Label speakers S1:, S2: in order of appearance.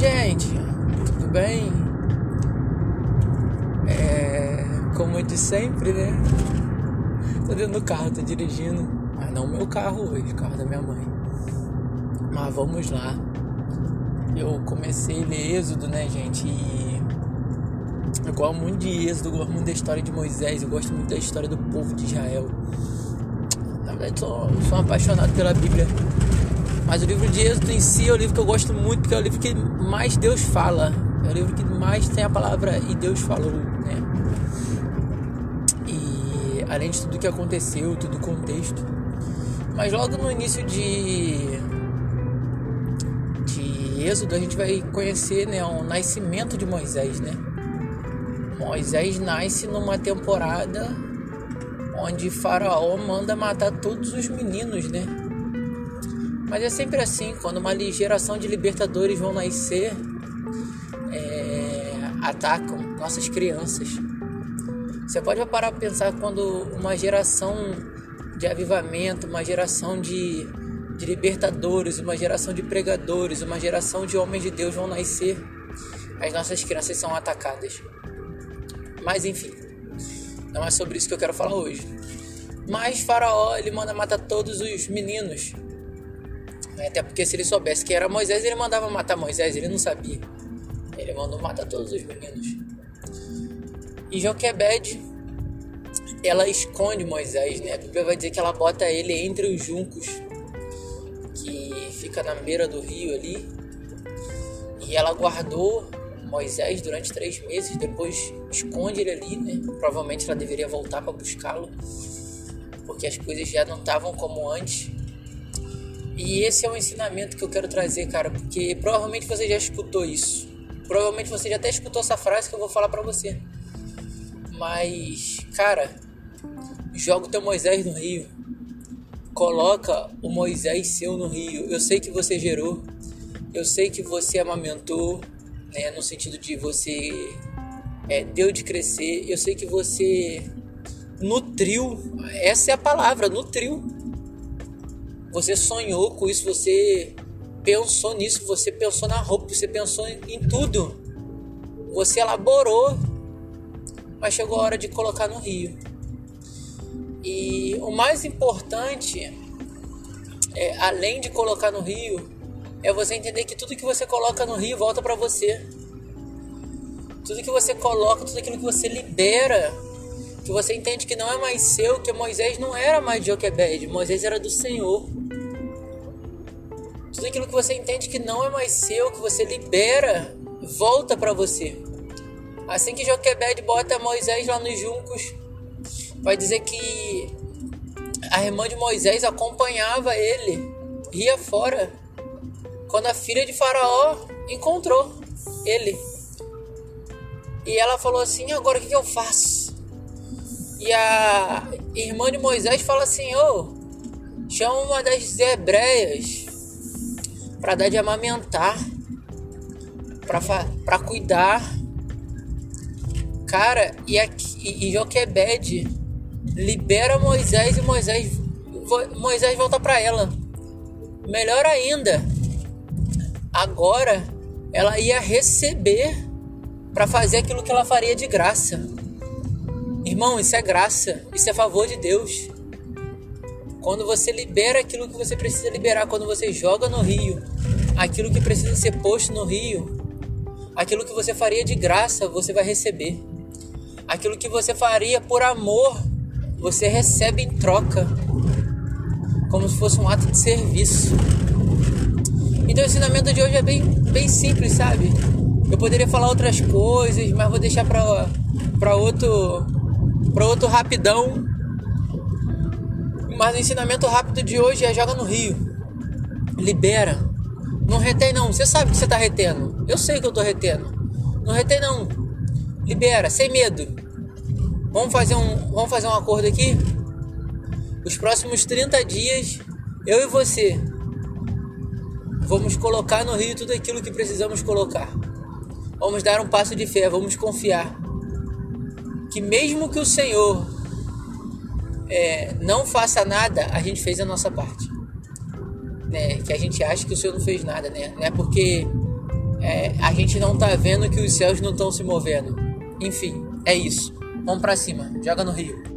S1: gente, tudo bem? É, como de sempre, né? Tô dentro do carro, tô dirigindo, mas não meu carro hoje, o carro da minha mãe. Mas vamos lá. Eu comecei a ler Êxodo, né, gente? E eu gosto muito de Êxodo, gosto muito da história de Moisés, eu gosto muito da história do povo de Israel. Na verdade, sou, sou apaixonado pela Bíblia. Mas o livro de Êxodo em si é o livro que eu gosto muito, porque é o livro que mais Deus fala. É o livro que mais tem a palavra e Deus falou, né? E além de tudo que aconteceu, todo o contexto. Mas logo no início de de Êxodo a gente vai conhecer, né, o nascimento de Moisés, né? Moisés nasce numa temporada onde Faraó manda matar todos os meninos, né? Mas é sempre assim, quando uma geração de libertadores vão nascer, é, atacam nossas crianças. Você pode parar para pensar quando uma geração de avivamento, uma geração de, de libertadores, uma geração de pregadores, uma geração de homens de Deus vão nascer, as nossas crianças são atacadas. Mas enfim, não é sobre isso que eu quero falar hoje. Mas Faraó ele manda matar todos os meninos? Até porque se ele soubesse que era Moisés, ele mandava matar Moisés, ele não sabia. Ele mandou matar todos os meninos. E Joquebed, ela esconde Moisés, né? A Bíblia vai dizer que ela bota ele entre os juncos, que fica na beira do rio ali. E ela guardou Moisés durante três meses, depois esconde ele ali, né? Provavelmente ela deveria voltar para buscá-lo, porque as coisas já não estavam como antes. E esse é o ensinamento que eu quero trazer, cara, porque provavelmente você já escutou isso. Provavelmente você já até escutou essa frase que eu vou falar para você. Mas, cara, joga o teu Moisés no rio. Coloca o Moisés seu no rio. Eu sei que você gerou. Eu sei que você amamentou, né, no sentido de você é, deu de crescer. Eu sei que você nutriu. Essa é a palavra, nutriu você sonhou com isso, você pensou nisso, você pensou na roupa, você pensou em tudo. Você elaborou, mas chegou a hora de colocar no rio. E o mais importante, é, além de colocar no rio, é você entender que tudo que você coloca no rio volta para você. Tudo que você coloca, tudo aquilo que você libera, que você entende que não é mais seu, que Moisés não era mais de Joquebed, Moisés era do Senhor. Tudo aquilo que você entende que não é mais seu, que você libera, volta para você. Assim que Joquebed bota Moisés lá nos juncos, vai dizer que a irmã de Moisés acompanhava ele, ria fora, quando a filha de Faraó encontrou ele. E ela falou assim: agora o que, eu faço? E a irmã de Moisés fala assim: ô, oh, chama uma das hebreias para dar de amamentar, para cuidar. Cara, e, aqui, e Joquebed libera Moisés e Moisés, Moisés volta para ela. Melhor ainda, agora ela ia receber para fazer aquilo que ela faria de graça. Irmão, isso é graça, isso é favor de Deus. Quando você libera aquilo que você precisa liberar, quando você joga no rio, aquilo que precisa ser posto no rio, aquilo que você faria de graça, você vai receber. Aquilo que você faria por amor, você recebe em troca, como se fosse um ato de serviço. Então o ensinamento de hoje é bem, bem simples, sabe? Eu poderia falar outras coisas, mas vou deixar para outro, para outro rapidão mas o ensinamento rápido de hoje é joga no rio. Libera. Não retém não. Você sabe que você está retendo. Eu sei que eu estou retendo. Não retém não. Libera, sem medo. Vamos fazer um, vamos fazer um acordo aqui? Os próximos 30 dias, eu e você vamos colocar no rio tudo aquilo que precisamos colocar. Vamos dar um passo de fé, vamos confiar que mesmo que o Senhor é, não faça nada, a gente fez a nossa parte. Né? Que a gente acha que o Senhor não fez nada, né? Não é porque é, a gente não tá vendo que os céus não estão se movendo. Enfim, é isso. Vamos para cima, joga no rio.